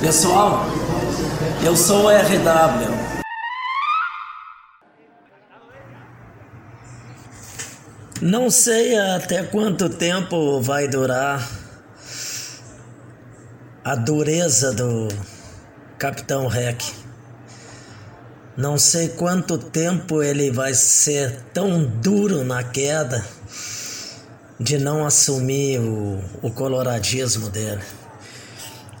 Pessoal, eu sou o RW. Não sei até quanto tempo vai durar a dureza do Capitão Rec. Não sei quanto tempo ele vai ser tão duro na queda de não assumir o, o coloradismo dele.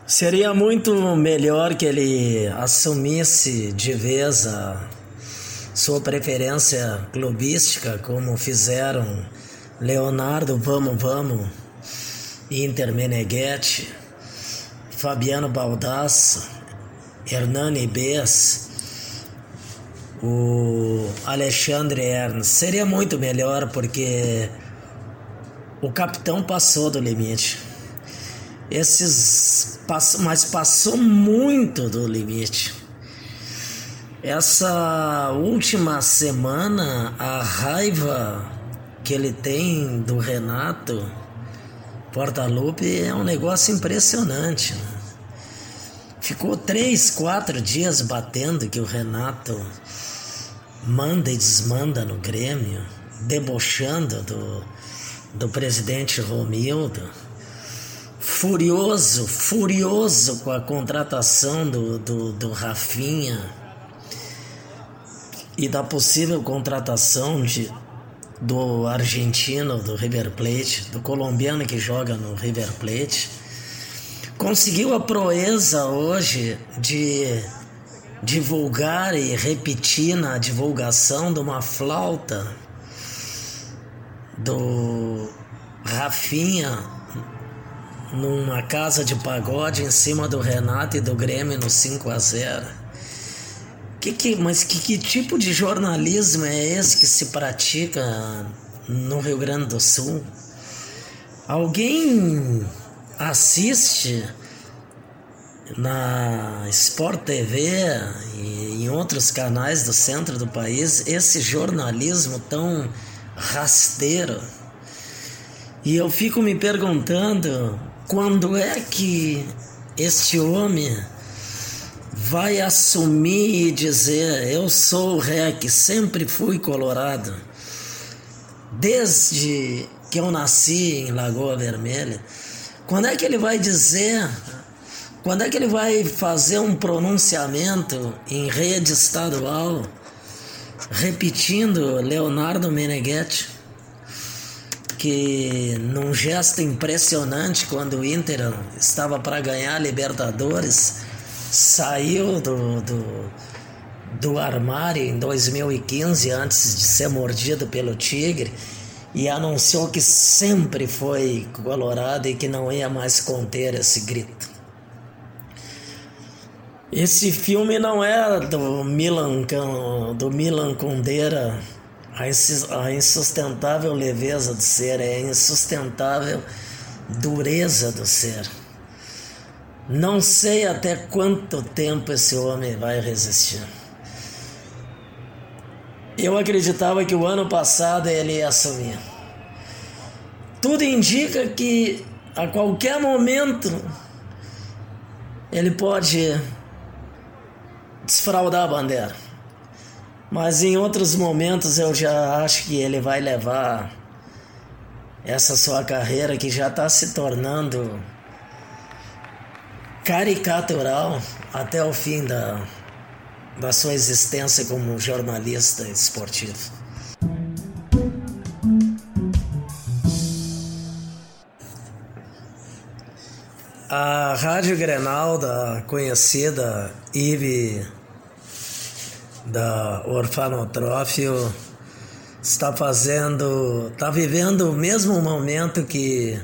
Seria muito melhor que ele assumisse de vez a sua preferência clubística, como fizeram Leonardo Vamos Vamos, Inter Meneghetti, Fabiano Baldasso, Hernani Bess, o Alexandre Ernst. Seria muito melhor porque o capitão passou do limite. Esses mas passou muito do limite. Essa última semana, a raiva que ele tem do Renato Portaluppi é um negócio impressionante. Ficou três, quatro dias batendo que o Renato manda e desmanda no Grêmio, debochando do, do presidente Romildo. Furioso, furioso com a contratação do, do, do Rafinha e da possível contratação de, do argentino do River Plate, do colombiano que joga no River Plate, conseguiu a proeza hoje de divulgar e repetir na divulgação de uma flauta do Rafinha numa casa de pagode em cima do Renato e do Grêmio no 5 a 0 que, que, mas que, que tipo de jornalismo é esse que se pratica no Rio Grande do Sul? Alguém assiste na Sport TV e em outros canais do centro do país esse jornalismo tão rasteiro? E eu fico me perguntando quando é que este homem vai assumir e dizer: Eu sou o REC, sempre fui colorado, desde que eu nasci em Lagoa Vermelha? Quando é que ele vai dizer? Quando é que ele vai fazer um pronunciamento em rede estadual repetindo Leonardo Meneghetti? que num gesto impressionante quando o Inter estava para ganhar a Libertadores, saiu do, do, do armário em 2015 antes de ser mordido pelo Tigre e anunciou que sempre foi colorado e que não ia mais conter esse grito. Esse filme não é do Milan, do Milan Kundera a insustentável leveza do ser, é a insustentável dureza do ser. Não sei até quanto tempo esse homem vai resistir. Eu acreditava que o ano passado ele ia assumir. Tudo indica que a qualquer momento ele pode desfraudar a bandeira. Mas em outros momentos eu já acho que ele vai levar essa sua carreira que já está se tornando caricatural até o fim da, da sua existência como jornalista esportivo. A Rádio Grenal da conhecida Ive da orfanotrófio está fazendo, está vivendo o mesmo momento que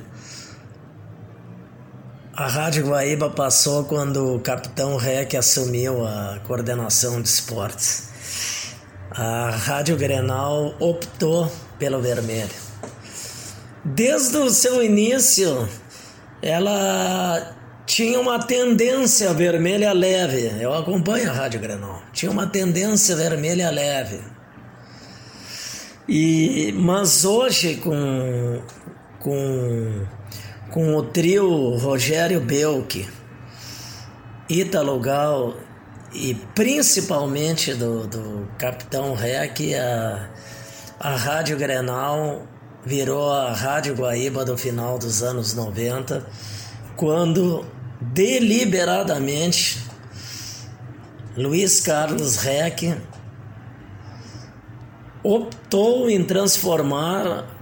a Rádio Guaíba passou quando o capitão Rec assumiu a coordenação de esportes. A Rádio Grenal optou pelo vermelho. Desde o seu início, ela tinha uma tendência vermelha leve. Eu acompanho a Rádio Grenal. Tinha uma tendência vermelha leve. E, mas hoje, com, com, com o trio Rogério Belk, Ítalo Gal e principalmente do, do Capitão Rec, a, a Rádio Grenal virou a Rádio Guaíba do final dos anos 90, quando deliberadamente Luiz Carlos Reck optou em transformar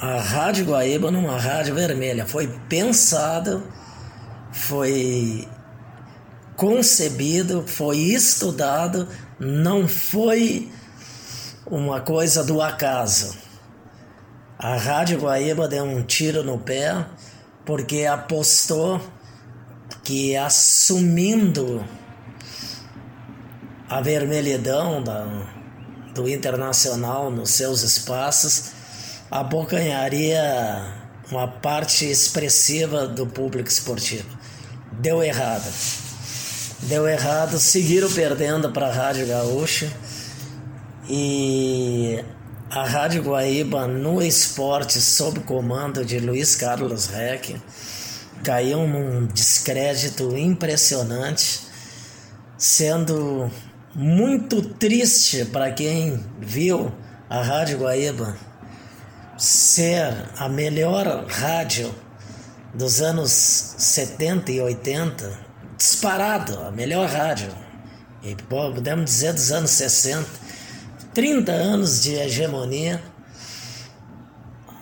a Rádio Guaíba numa rádio vermelha. Foi pensado, foi concebido, foi estudado, não foi uma coisa do acaso. A Rádio Guaíba deu um tiro no pé porque apostou que assumindo a vermelhidão da, do Internacional nos seus espaços, abocanharia uma parte expressiva do público esportivo. Deu errado. Deu errado, seguiram perdendo para a Rádio Gaúcha e a Rádio Guaíba no esporte, sob comando de Luiz Carlos Reck, caiu num descrédito impressionante, sendo muito triste para quem viu a Rádio Guaíba ser a melhor rádio dos anos 70 e 80, disparado, a melhor rádio, e podemos dizer dos anos 60 30 anos de hegemonia,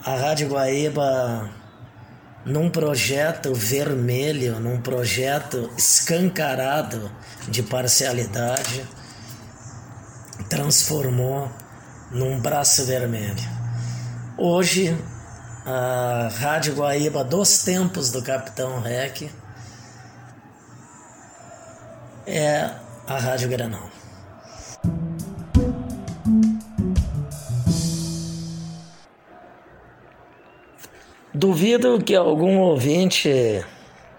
a Rádio Guaíba, num projeto vermelho, num projeto escancarado de parcialidade, transformou num braço vermelho. Hoje, a Rádio Guaíba dos tempos do Capitão Rec é a Rádio Granal. Duvido que algum ouvinte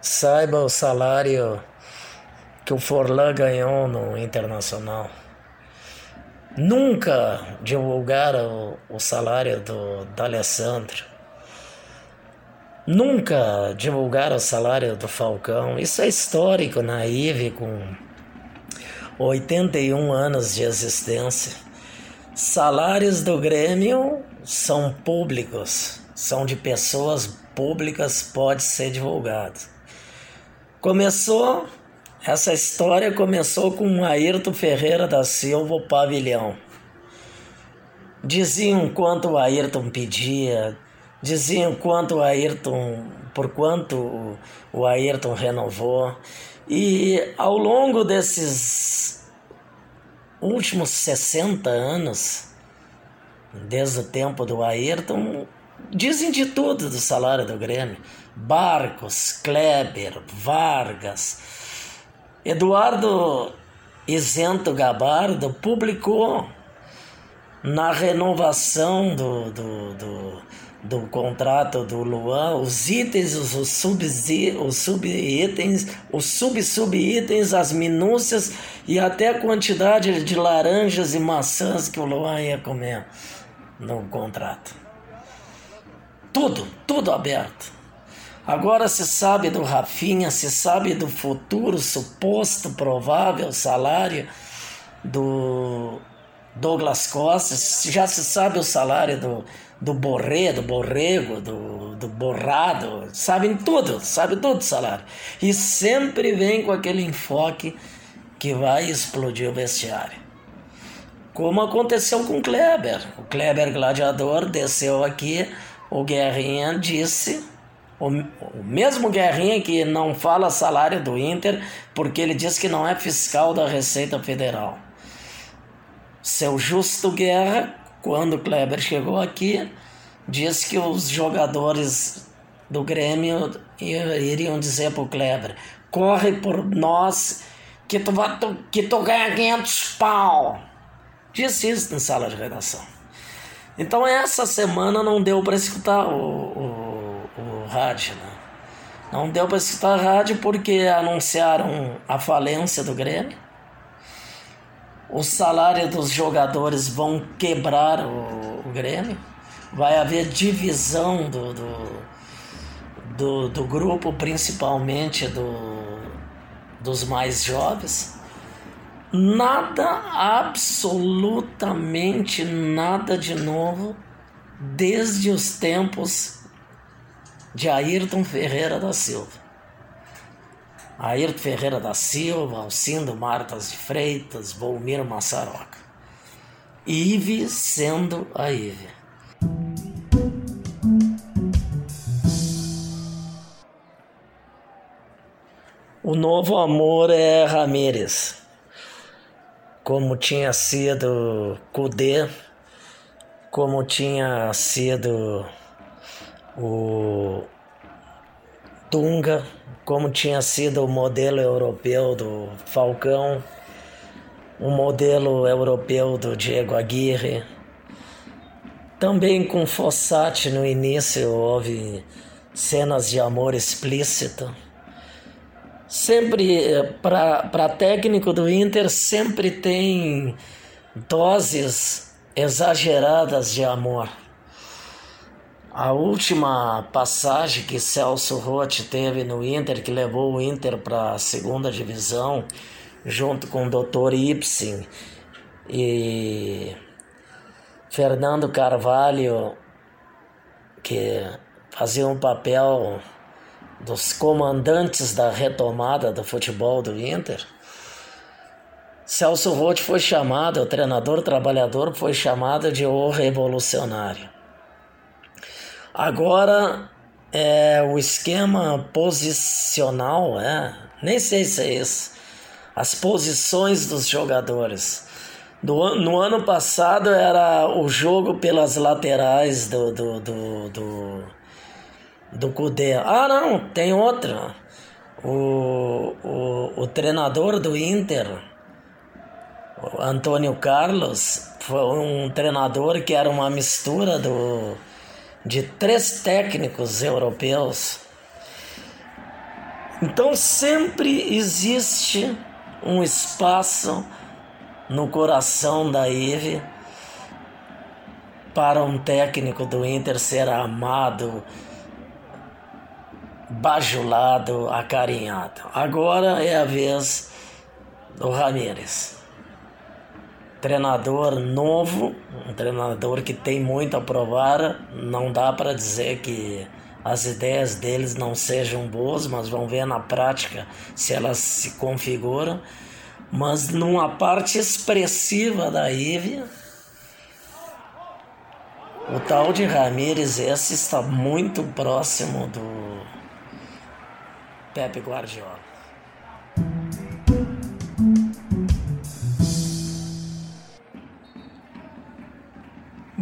saiba o salário que o Forlan ganhou no Internacional. Nunca divulgaram o salário do D'Alessandro. Nunca divulgaram o salário do Falcão. Isso é histórico na IVE com 81 anos de existência. Salários do Grêmio são públicos são de pessoas públicas, pode ser divulgado. Começou, essa história começou com Ayrton Ferreira da Silva, o pavilhão. Diziam quanto o Ayrton pedia, diziam quanto o Ayrton, por quanto o Ayrton renovou. E ao longo desses últimos 60 anos, desde o tempo do Ayrton, Dizem de tudo do salário do Grêmio. Barcos, Kleber, Vargas. Eduardo Isento Gabardo publicou na renovação do, do, do, do contrato do Luan os itens, os sub-itens, os sub-itens, os sub-sub-itens, as minúcias e até a quantidade de laranjas e maçãs que o Luan ia comer no contrato. Tudo, tudo aberto. Agora se sabe do Rafinha, se sabe do futuro suposto provável salário do Douglas Costa, já se sabe o salário do, do Borré, do Borrego, do, do Borrado, sabem tudo, sabe tudo o salário. E sempre vem com aquele enfoque que vai explodir o vestiário. Como aconteceu com o Kleber. O Kleber Gladiador desceu aqui o Guerrinha disse, o, o mesmo Guerrinha que não fala salário do Inter, porque ele diz que não é fiscal da Receita Federal. Seu Justo Guerra, quando o Kleber chegou aqui, disse que os jogadores do Grêmio iriam dizer para o Kleber: corre por nós que tu, vai, que tu ganha 500 pau. Disse isso na sala de redação. Então essa semana não deu para escutar o, o rádio, né? Não deu para escutar rádio porque anunciaram a falência do Grêmio. O salário dos jogadores vão quebrar o, o Grêmio. Vai haver divisão do, do, do, do grupo, principalmente do, dos mais jovens. Nada, absolutamente nada de novo desde os tempos de Ayrton Ferreira da Silva. Ayrton Ferreira da Silva, Alcindo Martas de Freitas, Volmir Massaroca. Ive sendo a Ive. O novo amor é Ramírez, como tinha sido Cudê, como tinha sido o Tunga, como tinha sido o modelo europeu do Falcão, o modelo europeu do Diego Aguirre. Também com Fossati no início houve cenas de amor explícito. Sempre, para técnico do Inter, sempre tem doses exageradas de amor. A última passagem que Celso Rotti teve no Inter, que levou o Inter para a segunda divisão, junto com o Dr. Ibsen e Fernando Carvalho, que fazia um papel dos comandantes da retomada do futebol do Inter. Celso Rotti foi chamado, o treinador trabalhador foi chamado de o revolucionário. Agora é o esquema posicional, é, nem sei se é isso. As posições dos jogadores. Do, no ano passado era o jogo pelas laterais do, do, do, do, do Cudê. Ah, não, tem outra. O, o, o treinador do Inter, Antônio Carlos, foi um treinador que era uma mistura do de três técnicos europeus. Então sempre existe um espaço no coração da Eve para um técnico do Inter ser amado, bajulado, acarinhado. Agora é a vez do Ramírez treinador novo, um treinador que tem muito a provar. Não dá para dizer que as ideias deles não sejam boas, mas vão ver na prática se elas se configuram. Mas numa parte expressiva da Ivy, o tal de Ramírez esse está muito próximo do Pepe Guardiola.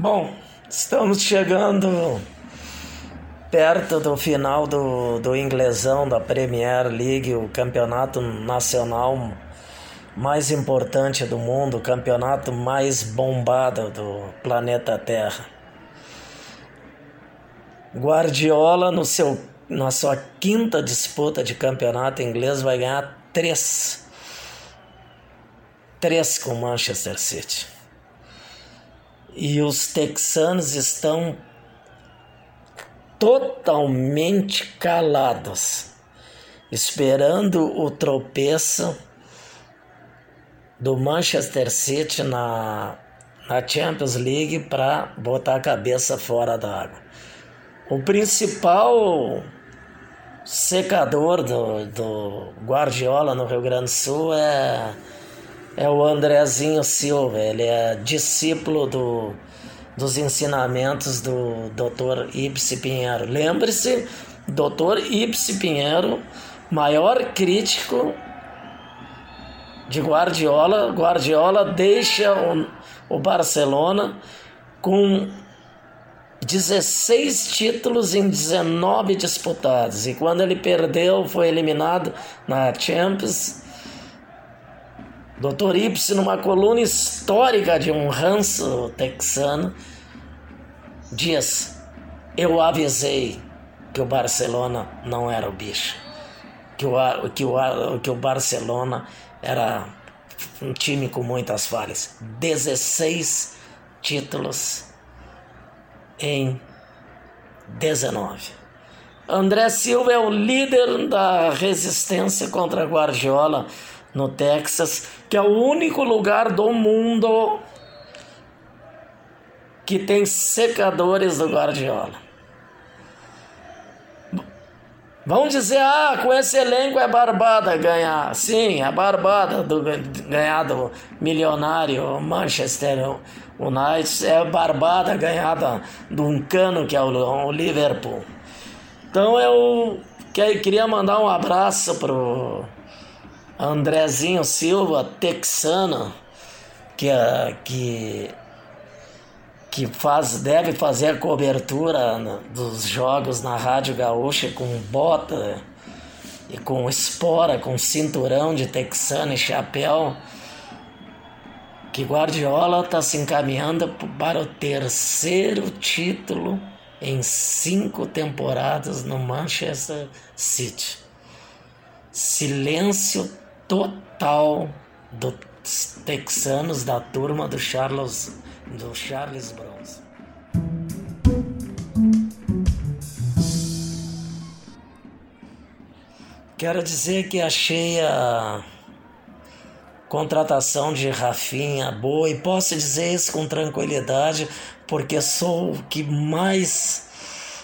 Bom, estamos chegando perto do final do, do inglesão da Premier League, o campeonato nacional mais importante do mundo, o campeonato mais bombado do planeta Terra. Guardiola, no seu, na sua quinta disputa de campeonato inglês, vai ganhar três. Três com Manchester City e os texanos estão totalmente calados, esperando o tropeço do Manchester City na, na Champions League para botar a cabeça fora da água. O principal secador do, do Guardiola no Rio Grande do Sul é é o Andrezinho Silva, ele é discípulo do, dos ensinamentos do Dr. Ibse Pinheiro. Lembre-se, Dr. Ibse Pinheiro, maior crítico de Guardiola. Guardiola deixa o, o Barcelona com 16 títulos em 19 disputados. E quando ele perdeu, foi eliminado na Champions Dr. Ibsen, numa coluna histórica de um ranço texano, diz: Eu avisei, que o Barcelona não era o bicho. Que o, que o, que o Barcelona era um time com muitas falhas. 16 títulos em 19. André Silva é o líder da resistência contra Guardiola no Texas, que é o único lugar do mundo que tem secadores do Guardiola. Vão dizer, ah, com esse elenco é barbada ganhar. Sim, é barbada do, ganhar do milionário Manchester United. É barbada ganhar de um cano que é o, o Liverpool. Então eu queria mandar um abraço pro Andrezinho Silva, texano, que, que que faz, deve fazer a cobertura dos jogos na Rádio Gaúcha com bota e com espora, com cinturão de texano e chapéu, que Guardiola está se encaminhando para o terceiro título em cinco temporadas no Manchester City. Silêncio total dos texanos da turma do Charles do Charles Bronze. Quero dizer que achei a contratação de Rafinha boa e posso dizer isso com tranquilidade porque sou o que mais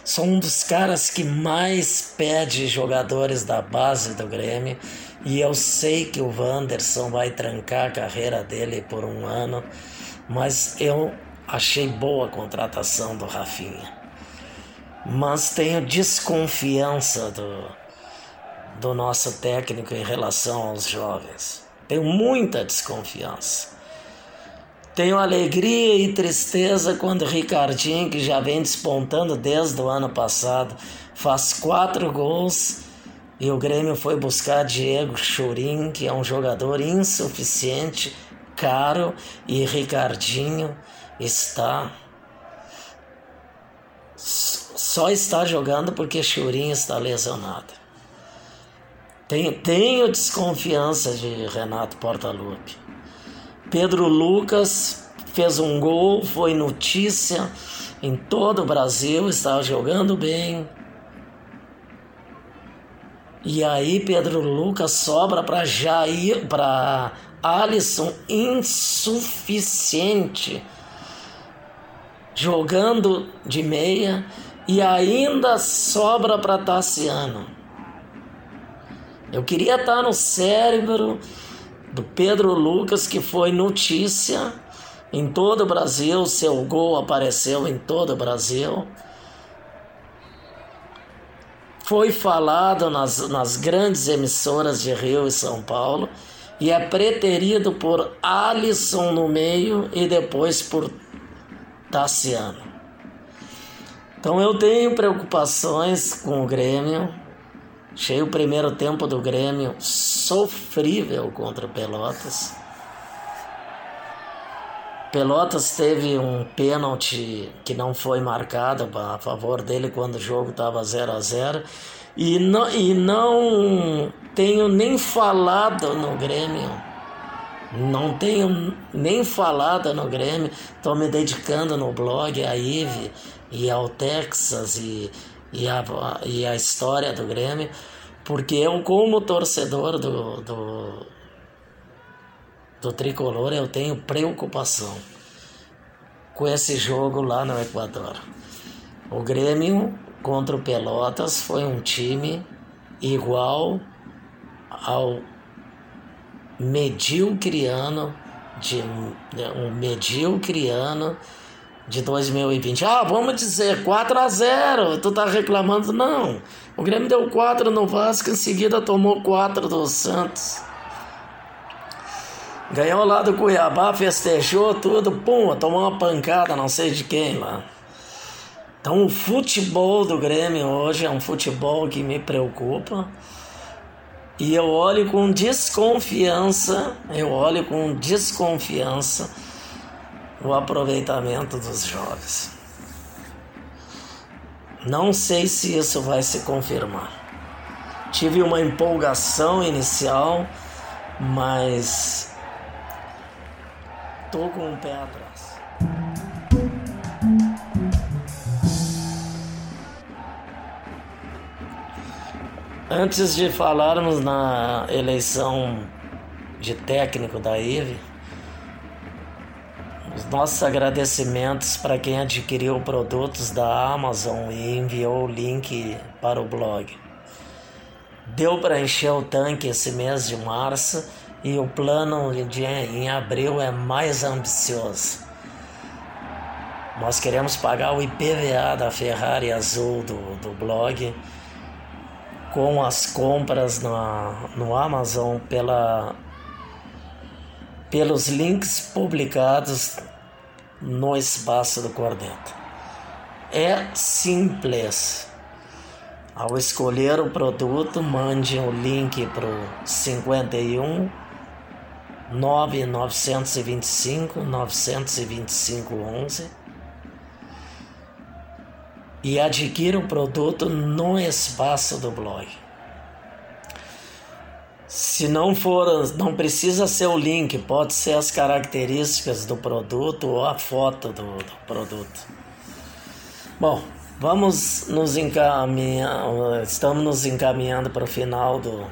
sou um dos caras que mais pede jogadores da base do Grêmio e eu sei que o Wanderson vai trancar a carreira dele por um ano mas eu achei boa a contratação do Rafinha. Mas tenho desconfiança do, do nosso técnico em relação aos jovens. Tenho muita desconfiança. Tenho alegria e tristeza quando Ricardinho, que já vem despontando desde o ano passado, faz quatro gols e o Grêmio foi buscar Diego Churin, que é um jogador insuficiente Caro e Ricardinho está só está jogando porque Churinho está lesionado. Tenho, tenho desconfiança de Renato Portaluppi. Pedro Lucas fez um gol, foi notícia em todo o Brasil, estava jogando bem. E aí Pedro Lucas sobra para Jair, para Alisson insuficiente, jogando de meia e ainda sobra para Tassiano. Eu queria estar no cérebro do Pedro Lucas, que foi notícia em todo o Brasil, seu gol apareceu em todo o Brasil. Foi falado nas, nas grandes emissoras de Rio e São Paulo e é preterido por Alisson no meio e depois por Tassiano. Então eu tenho preocupações com o Grêmio. Achei o primeiro tempo do Grêmio sofrível contra Pelotas. Pelotas teve um pênalti que não foi marcado a favor dele quando o jogo estava 0 a 0 e não, e não tenho nem falado no Grêmio. Não tenho nem falado no Grêmio. Estou me dedicando no blog a Ive e ao Texas e, e, a, e a história do Grêmio. Porque eu, como torcedor do, do, do tricolor, eu tenho preocupação com esse jogo lá no Equador. O Grêmio contra o Pelotas foi um time igual ao medíocriano de um medíocriano de 2020. Ah, vamos dizer 4 a 0. Tu tá reclamando não. O Grêmio deu 4 no Vasco, em seguida tomou 4 do Santos. Ganhou lá do Cuiabá, festejou tudo, pum, tomou uma pancada, não sei de quem lá. Então o futebol do Grêmio hoje é um futebol que me preocupa. E eu olho com desconfiança, eu olho com desconfiança o aproveitamento dos jovens. Não sei se isso vai se confirmar. Tive uma empolgação inicial, mas tô com o pé atrás. Antes de falarmos na eleição de técnico da IVE, nossos agradecimentos para quem adquiriu produtos da Amazon e enviou o link para o blog. Deu para encher o tanque esse mês de março e o plano de, em abril é mais ambicioso. Nós queremos pagar o IPVA da Ferrari Azul do, do blog com as compras na, no Amazon pela pelos links publicados no espaço do Corneto. É simples. Ao escolher o produto, mande o link para o 51 9925 925 11 e adquira o produto no espaço do blog. Se não for, não precisa ser o link, pode ser as características do produto ou a foto do, do produto. Bom, vamos nos encaminhar, estamos nos encaminhando para o final do,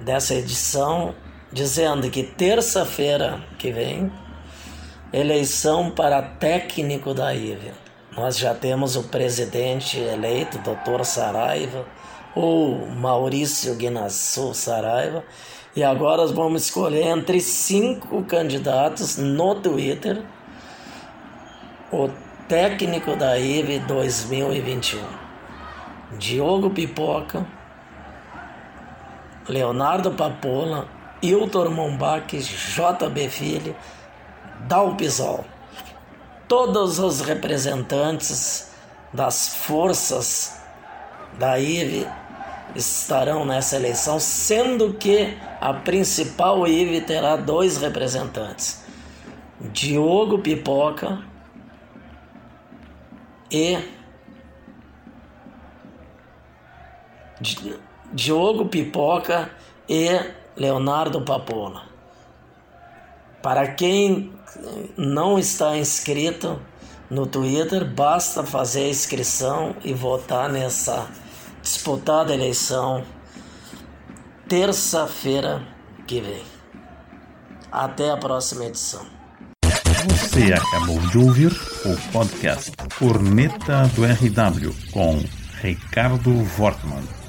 dessa edição, dizendo que terça-feira que vem, eleição para técnico da IVE. Nós já temos o presidente eleito, Dr. Saraiva ou Maurício Guinassou Saraiva. E agora vamos escolher entre cinco candidatos no Twitter o técnico da IVE 2021. Diogo Pipoca, Leonardo Papola, Hilton Mombach, JB Filho, Dalpisol. Todos os representantes das forças da IVE estarão nessa eleição, sendo que a principal IVE terá dois representantes: Diogo Pipoca e Diogo Pipoca e Leonardo Papola. Para quem não está inscrito no Twitter, basta fazer a inscrição e votar nessa disputada a eleição terça-feira que vem. Até a próxima edição. Você acabou de ouvir o podcast Corneta do RW com Ricardo Wortmann.